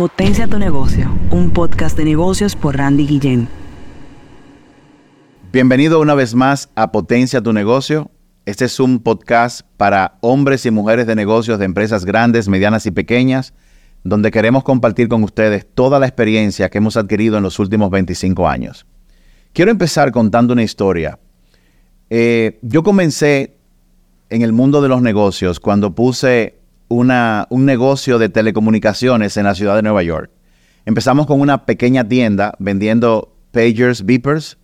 Potencia tu negocio, un podcast de negocios por Randy Guillén. Bienvenido una vez más a Potencia tu negocio. Este es un podcast para hombres y mujeres de negocios de empresas grandes, medianas y pequeñas, donde queremos compartir con ustedes toda la experiencia que hemos adquirido en los últimos 25 años. Quiero empezar contando una historia. Eh, yo comencé en el mundo de los negocios cuando puse un negocio de telecomunicaciones en la ciudad de Nueva York. Empezamos con una pequeña tienda vendiendo pagers, beepers,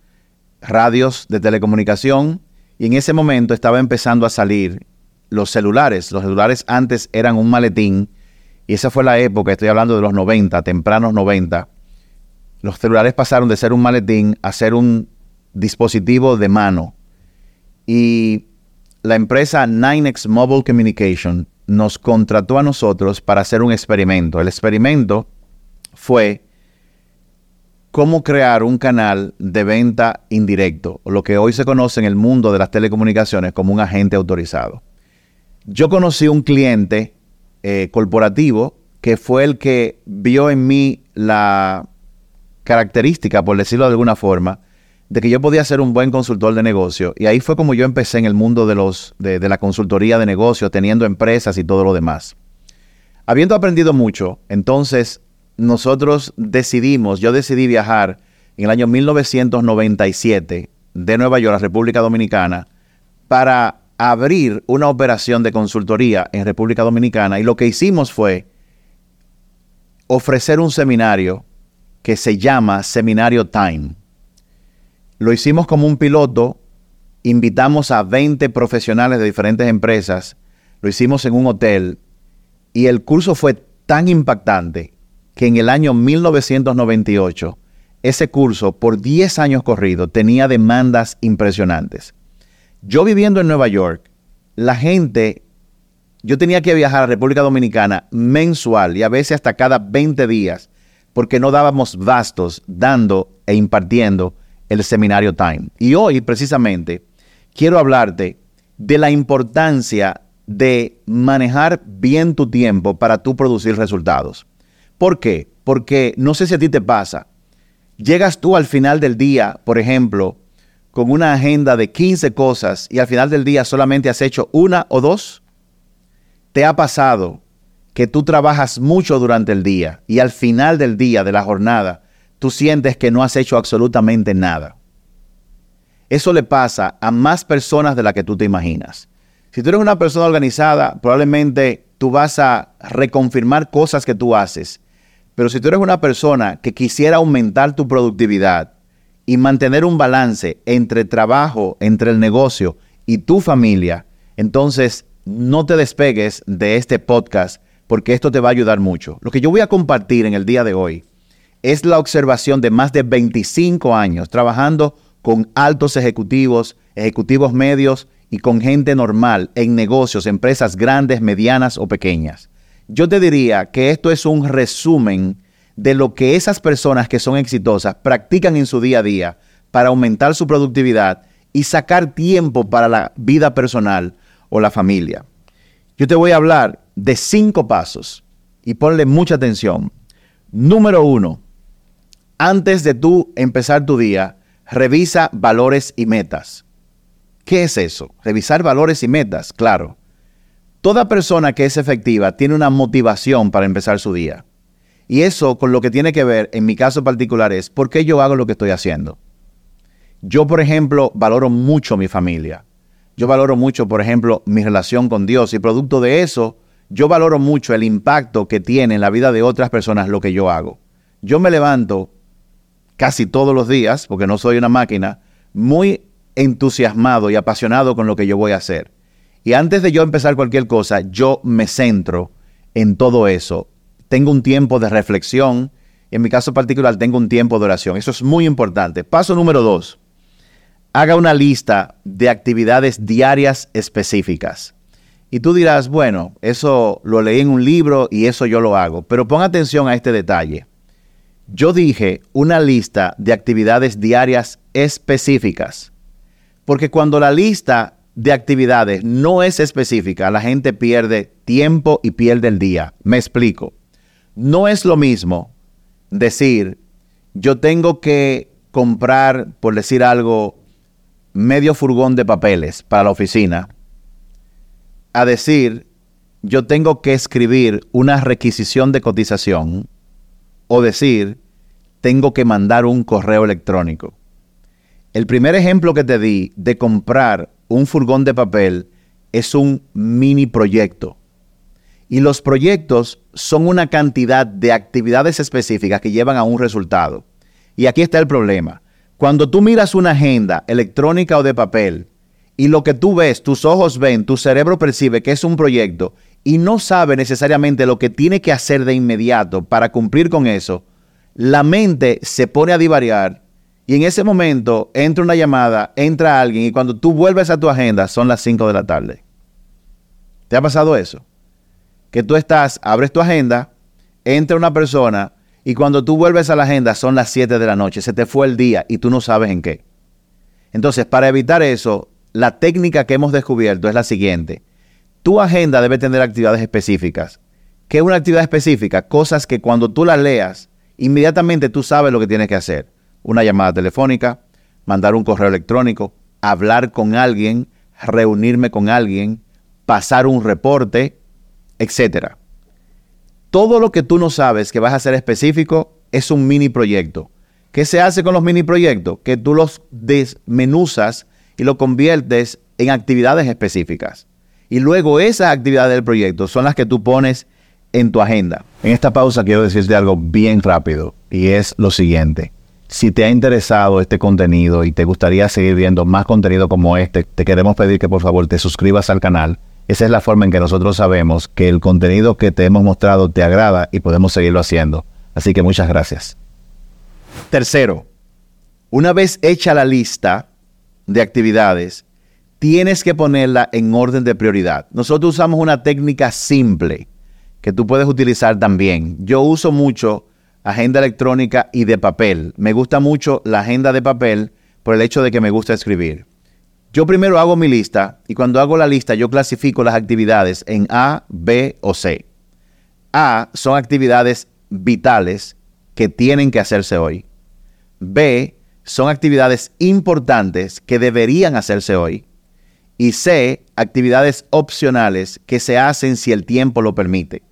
radios de telecomunicación y en ese momento estaba empezando a salir los celulares. Los celulares antes eran un maletín y esa fue la época, estoy hablando de los 90, tempranos 90. Los celulares pasaron de ser un maletín a ser un dispositivo de mano. Y la empresa 9X Mobile Communication nos contrató a nosotros para hacer un experimento. El experimento fue cómo crear un canal de venta indirecto, lo que hoy se conoce en el mundo de las telecomunicaciones como un agente autorizado. Yo conocí un cliente eh, corporativo que fue el que vio en mí la característica, por decirlo de alguna forma, de que yo podía ser un buen consultor de negocio. Y ahí fue como yo empecé en el mundo de, los, de, la consultoría de negocios, teniendo empresas y todo lo demás. Habiendo aprendido mucho, entonces nosotros decidimos, yo decidí viajar en el año 1997 de Nueva York a República Dominicana para abrir una operación de consultoría en República Dominicana y lo que hicimos fue ofrecer un seminario que se llama Seminario Time. Lo hicimos como un piloto, invitamos a 20 profesionales de diferentes empresas, lo hicimos en un hotel y el curso fue tan impactante que en el año 1998 ese curso por 10 años corrido tenía demandas impresionantes. Yo viviendo en Nueva York, la gente, yo tenía que viajar a República Dominicana mensual y a veces hasta cada 20 días porque no dábamos bastos dando e impartiendo el seminario Time. Y hoy precisamente quiero hablarte de la importancia de manejar bien tu tiempo para tú producir resultados. ¿Por qué? Porque no sé si a ti te pasa. Llegas tú al final del día, por ejemplo, con una agenda de 15 cosas y al final del día solamente has hecho una o dos. ¿Te ha pasado que tú trabajas mucho durante el día y al final del día, de la jornada, tú sientes que no has hecho absolutamente nada. Eso le pasa a más personas de las que tú te imaginas. Si tú eres una persona organizada, probablemente tú vas a reconfirmar cosas que tú haces. Pero si tú eres una persona que quisiera aumentar tu productividad y mantener un balance entre trabajo, entre el negocio y tu familia, entonces no te despegues de este podcast porque esto te va a ayudar mucho. Lo que yo voy a compartir en el día de hoy es la observación de más de 25 años trabajando con altos ejecutivos, ejecutivos medios y con gente normal en negocios, empresas grandes, medianas o pequeñas. Yo te diría que esto es un resumen de lo que esas personas que son exitosas practican en su día a día para aumentar su productividad y sacar tiempo para la vida personal o la familia. Yo te voy a hablar de cinco pasos y ponle mucha atención. Número uno, antes de tú empezar tu día, revisa valores y metas. ¿Qué es eso? Revisar valores y metas, claro. Toda persona que es efectiva tiene una motivación para empezar su día. Y eso con lo que tiene que ver, en mi caso particular, es por qué yo hago lo que estoy haciendo. Yo, por ejemplo, valoro mucho mi familia. Yo valoro mucho, por ejemplo, mi relación con Dios y producto de eso, yo valoro mucho el impacto que tiene en la vida de otras personas lo que yo hago. Yo me levanto casi todos los días, porque no soy una máquina, muy entusiasmado y apasionado con lo que yo voy a hacer. Y antes de yo empezar cualquier cosa, yo me centro en todo eso. Tengo un tiempo de reflexión, en mi caso particular tengo un tiempo de oración. Eso es muy importante. Paso número dos. Haga una lista de actividades diarias específicas. Y tú dirás, bueno, eso lo leí en un libro y eso yo lo hago. Pero pon atención a este detalle. Yo dije una lista de actividades diarias específicas, porque cuando la lista de actividades no es específica, la gente pierde tiempo y pierde el día. Me explico. No es lo mismo decir, yo tengo que comprar, por decir algo, medio furgón de papeles para la oficina, a decir, yo tengo que escribir una requisición de cotización o decir, tengo que mandar un correo electrónico. El primer ejemplo que te di de comprar un furgón de papel es un mini proyecto. Y los proyectos son una cantidad de actividades específicas que llevan a un resultado. Y aquí está el problema. Cuando tú miras una agenda electrónica o de papel y lo que tú ves, tus ojos ven, tu cerebro percibe que es un proyecto y no sabe necesariamente lo que tiene que hacer de inmediato para cumplir con eso, la mente se pone a divariar y en ese momento entra una llamada, entra alguien y cuando tú vuelves a tu agenda son las 5 de la tarde. ¿Te ha pasado eso? Que tú estás, abres tu agenda, entra una persona y cuando tú vuelves a la agenda son las 7 de la noche, se te fue el día y tú no sabes en qué. Entonces, para evitar eso, la técnica que hemos descubierto es la siguiente. Tu agenda debe tener actividades específicas. ¿Qué es una actividad específica? Cosas que cuando tú las leas, inmediatamente tú sabes lo que tienes que hacer. Una llamada telefónica, mandar un correo electrónico, hablar con alguien, reunirme con alguien, pasar un reporte, etc. Todo lo que tú no sabes que vas a hacer específico es un mini proyecto. ¿Qué se hace con los mini proyectos? Que tú los desmenuzas y lo conviertes en actividades específicas. Y luego esas actividades del proyecto son las que tú pones en tu agenda. En esta pausa quiero decirte algo bien rápido y es lo siguiente. Si te ha interesado este contenido y te gustaría seguir viendo más contenido como este, te queremos pedir que por favor te suscribas al canal esa es la forma en que nosotros sabemos que el contenido que te hemos mostrado te agrada y podemos seguirlo haciendo. Así que muchas gracias. Tercero, una vez hecha la lista de actividades, tienes que ponerla en orden de prioridad. Nosotros usamos una técnica simple que tú puedes utilizar también. Yo uso mucho agenda electrónica y de papel. Me gusta mucho la agenda de papel por el hecho de que me gusta escribir. Yo primero hago mi lista y cuando hago la lista yo clasifico las actividades en A, B o C. A son actividades vitales que tienen que hacerse hoy. B son actividades importantes que deberían hacerse hoy. Y C, actividades opcionales que se hacen si el tiempo lo permite.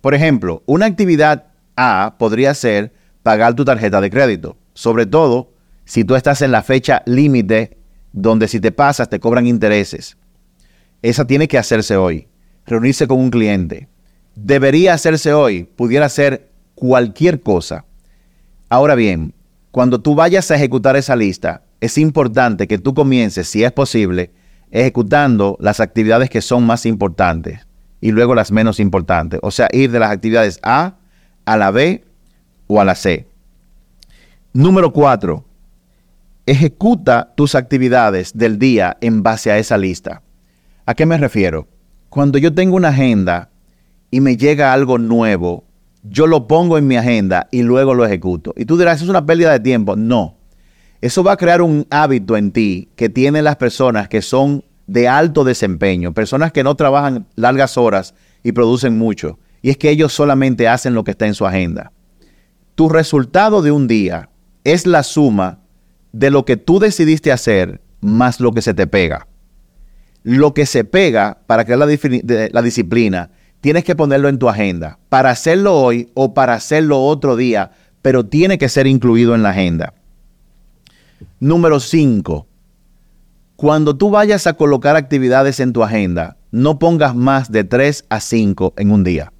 Por ejemplo, una actividad A podría ser pagar tu tarjeta de crédito, sobre todo si tú estás en la fecha límite donde si te pasas te cobran intereses. Esa tiene que hacerse hoy. Reunirse con un cliente. Debería hacerse hoy. Pudiera ser cualquier cosa. Ahora bien, cuando tú vayas a ejecutar esa lista, es importante que tú comiences, si es posible, ejecutando las actividades que son más importantes y luego las menos importantes. O sea, ir de las actividades A a la B o a la C. Número cuatro, Ejecuta tus actividades del día en base a esa lista. ¿A qué me refiero? Cuando yo tengo una agenda y me llega algo nuevo, yo lo pongo en mi agenda y luego lo ejecuto. Y tú dirás, ¿es una pérdida de tiempo? No. Eso va a crear un hábito en ti que tienen las personas que son de alto desempeño, personas que no trabajan largas horas y producen mucho. Y es que ellos solamente hacen lo que está en su agenda. Tu resultado de un día es la suma de lo que tú decidiste hacer más lo que se te pega. Lo que se pega para crear la, disciplina, tienes que ponerlo en tu agenda para hacerlo hoy o para hacerlo otro día, pero tiene que ser incluido en la agenda. Número 5. Cuando tú vayas a colocar actividades en tu agenda, no pongas más de 3 a 5 en un día.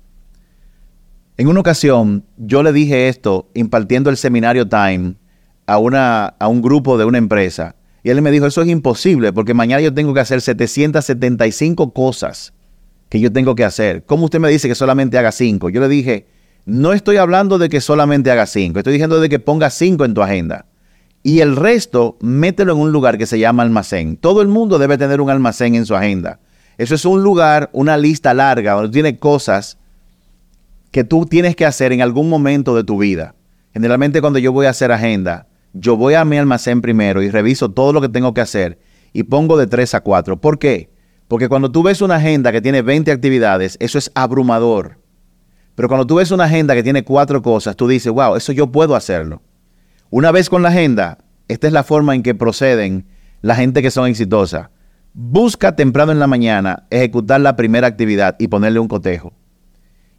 En una ocasión, yo le dije esto impartiendo el seminario Time a, una, a un grupo de una empresa y él me dijo, eso es imposible porque mañana yo tengo que hacer 775 cosas que yo tengo que hacer. ¿Cómo usted me dice que solamente haga 5? Yo le dije, no estoy hablando de que solamente haga 5, estoy diciendo de que ponga 5 en tu agenda. Y el resto, mételo en un lugar que se llama almacén. Todo el mundo debe tener un almacén en su agenda. Eso es un lugar, una lista larga, donde tiene cosas que tú tienes que hacer en algún momento de tu vida. Generalmente cuando yo voy a hacer agenda, yo voy a mi almacén primero y reviso todo lo que tengo que hacer y pongo de 3 a 4. ¿Por qué? Porque cuando tú ves una agenda que tiene 20 actividades, eso es abrumador. Pero cuando tú ves una agenda que tiene cuatro cosas, tú dices, wow, eso yo puedo hacerlo. Una vez con la agenda, esta es la forma en que proceden la gente que son exitosas. Busca temprano en la mañana ejecutar la primera actividad y ponerle un cotejo.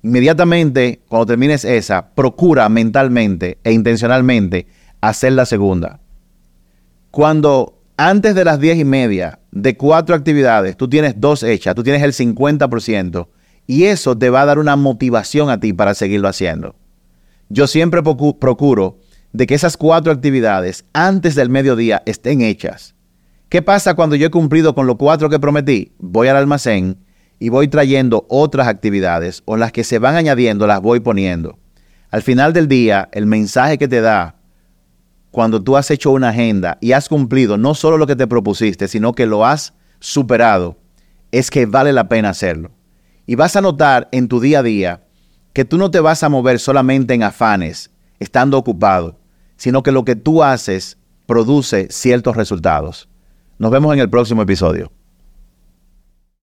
Inmediatamente, cuando termines esa, procura mentalmente e intencionalmente hacer la segunda. Cuando antes de las diez y media de cuatro actividades, tú tienes dos hechas, tú tienes el 50%, y eso te va a dar una motivación a ti para seguirlo haciendo. Yo siempre procuro de que esas cuatro actividades antes del mediodía estén hechas. ¿Qué pasa cuando yo he cumplido con los cuatro que prometí? Voy al almacén y voy trayendo otras actividades o las que se van añadiendo las voy poniendo. Al final del día, el mensaje que te da cuando tú has hecho una agenda y has cumplido no solo lo que te propusiste, sino que lo has superado, es que vale la pena hacerlo. Y vas a notar en tu día a día que tú no te vas a mover solamente en afanes, estando ocupado, sino que lo que tú haces produce ciertos resultados. Nos vemos en el próximo episodio.